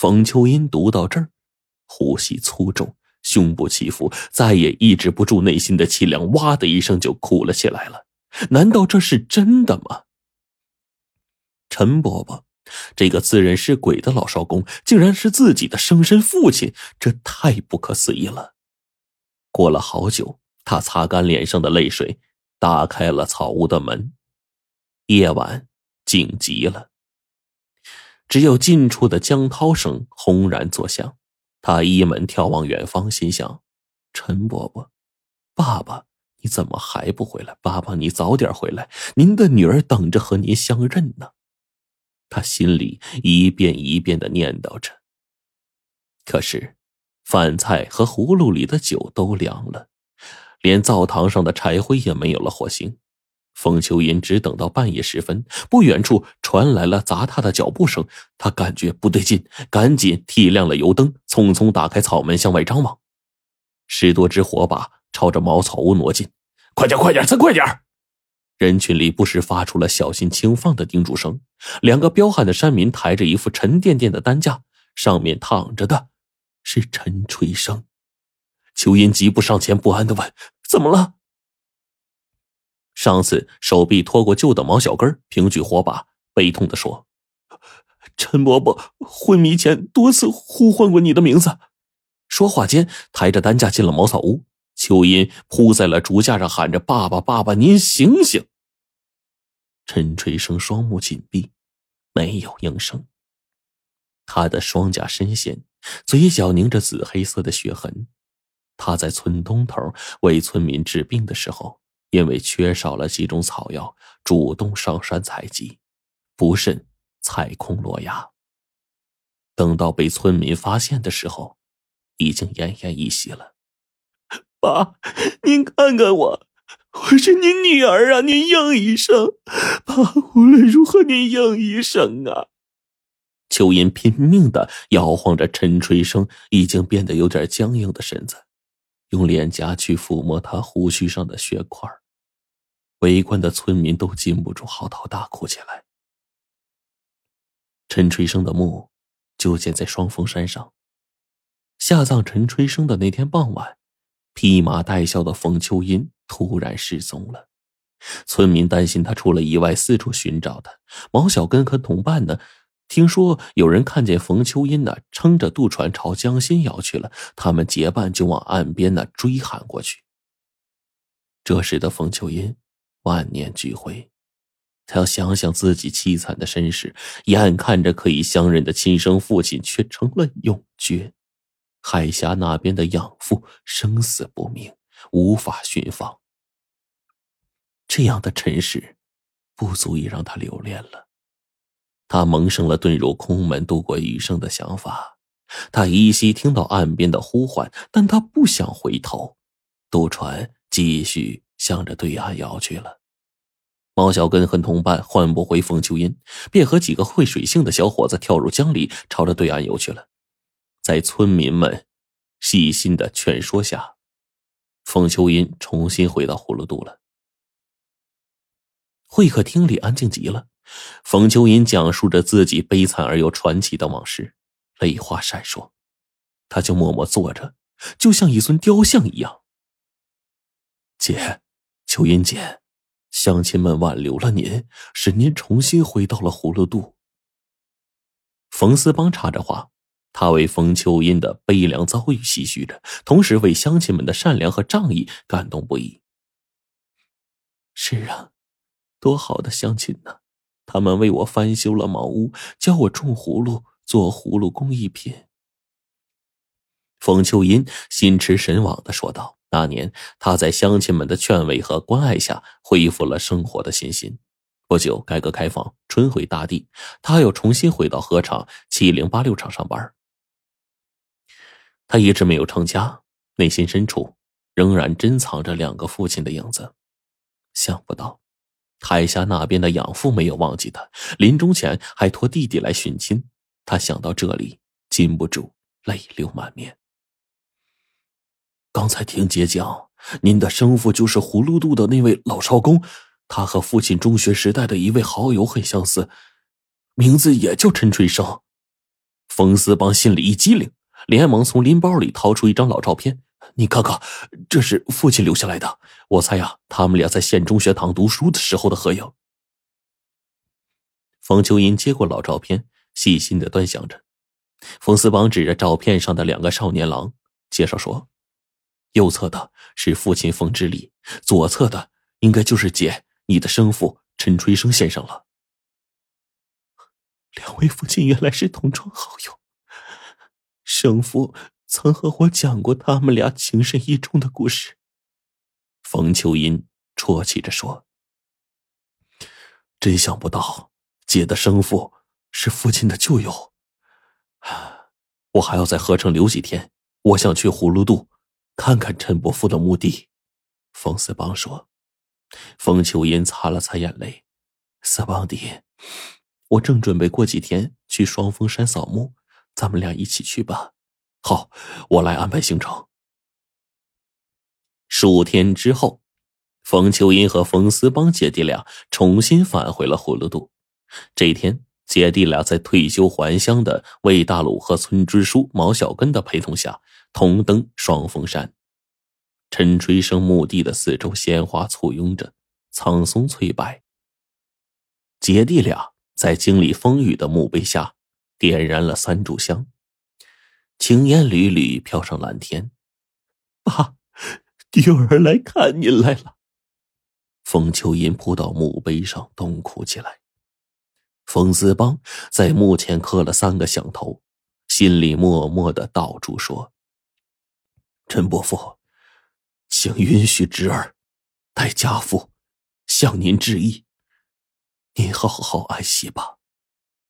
冯秋英读到这儿，呼吸粗重，胸部起伏，再也抑制不住内心的凄凉，哇的一声就哭了起来了。难道这是真的吗？陈伯伯，这个自认是鬼的老少公，竟然是自己的生身父亲，这太不可思议了。过了好久，他擦干脸上的泪水，打开了草屋的门。夜晚静极了。只有近处的江涛声轰然作响，他一门眺望远方，心想：“陈伯伯，爸爸，你怎么还不回来？爸爸，你早点回来，您的女儿等着和您相认呢。”他心里一遍一遍的念叨着。可是，饭菜和葫芦里的酒都凉了，连灶堂上的柴灰也没有了火星。冯秋银只等到半夜时分，不远处传来了砸踏的脚步声，他感觉不对劲，赶紧提亮了油灯，匆匆打开草门向外张望。十多只火把朝着茅草屋挪进，快点，快点，再快点！人群里不时发出了小心轻放的叮嘱声。两个彪悍的山民抬着一副沉甸甸的担架，上面躺着的是陈吹生。秋音急步上前，不安的问：“怎么了？”上次手臂拖过旧的毛小根，平举火把，悲痛的说：“陈伯伯昏迷前多次呼唤过你的名字。”说话间，抬着担架进了茅草屋。秋音扑在了竹架上，喊着：“爸爸，爸爸，您醒醒！”陈吹生双目紧闭，没有应声。他的双颊深陷，嘴角凝着紫黑色的血痕。他在村东头为村民治病的时候。因为缺少了几种草药，主动上山采集，不慎踩空落崖。等到被村民发现的时候，已经奄奄一息了。爸，您看看我，我是您女儿啊！您应一声，爸，无论如何您应一声啊！秋音拼命的摇晃着陈吹生已经变得有点僵硬的身子，用脸颊去抚摸他胡须上的血块围观的村民都禁不住嚎啕大哭起来。陈春生的墓就建在双峰山上。下葬陈春生的那天傍晚，披麻戴孝的冯秋英突然失踪了。村民担心他出了意外，四处寻找他。毛小根和同伴呢，听说有人看见冯秋英呢，撑着渡船朝江心摇去了。他们结伴就往岸边呢追喊过去。这时的冯秋英。万念俱灰，他要想想自己凄惨的身世，眼看着可以相认的亲生父亲却成了永诀，海峡那边的养父生死不明，无法寻访。这样的尘世，不足以让他留恋了。他萌生了遁入空门、度过余生的想法。他依稀听到岸边的呼唤，但他不想回头。渡船继续。向着对岸摇去了。毛小根和同伴换不回冯秋英，便和几个会水性的小伙子跳入江里，朝着对岸游去了。在村民们细心的劝说下，冯秋英重新回到葫芦渡了。会客厅里安静极了，冯秋英讲述着自己悲惨而又传奇的往事，泪花闪烁，他就默默坐着，就像一尊雕像一样。姐。秋英姐，乡亲们挽留了您，使您重新回到了葫芦渡。冯思邦插着话，他为冯秋英的悲凉遭遇唏嘘着，同时为乡亲们的善良和仗义感动不已。是啊，多好的乡亲呢！他们为我翻修了茅屋，教我种葫芦，做葫芦工艺品。冯秋英心驰神往的说道。那年，他在乡亲们的劝慰和关爱下，恢复了生活的信心。不久，改革开放，春回大地，他又重新回到河厂七零八六厂上班。他一直没有成家，内心深处仍然珍藏着两个父亲的影子。想不到，海峡那边的养父没有忘记他，临终前还托弟弟来寻亲。他想到这里，禁不住泪流满面。刚才听姐讲，您的生父就是葫芦渡的那位老少公，他和父亲中学时代的一位好友很相似，名字也叫陈春生。冯思邦心里一激灵，连忙从拎包里掏出一张老照片：“你看看，这是父亲留下来的。我猜呀，他们俩在县中学堂读书的时候的合影。”冯秋英接过老照片，细心的端详着。冯思邦指着照片上的两个少年郎，介绍说：“右侧的是父亲冯之礼，左侧的应该就是姐你的生父陈春生先生了。”两位父亲原来是同窗好友，生父曾和我讲过他们俩情深意重的故事。冯秋英啜泣着说：“真想不到，姐的生父是父亲的旧友。我还要在河城留几天，我想去葫芦渡看看陈伯父的墓地。”冯思邦说。冯秋英擦了擦眼泪：“思邦弟。”我正准备过几天去双峰山扫墓，咱们俩一起去吧。好，我来安排行程。数天之后，冯秋英和冯思邦姐弟俩重新返回了葫芦渡。这一天，姐弟俩在退休还乡的魏大鲁和村支书毛小根的陪同下，同登双峰山。陈吹生墓地的四周，鲜花簇拥着，苍松翠柏。姐弟俩。在经历风雨的墓碑下，点燃了三炷香，青烟缕缕飘上蓝天。爸，女儿来看您来了。冯秋银扑到墓碑上，痛哭起来。冯思邦在墓前磕了三个响头，心里默默的道出说：“陈伯父，请允许侄儿代家父向您致意。”您好好安息吧。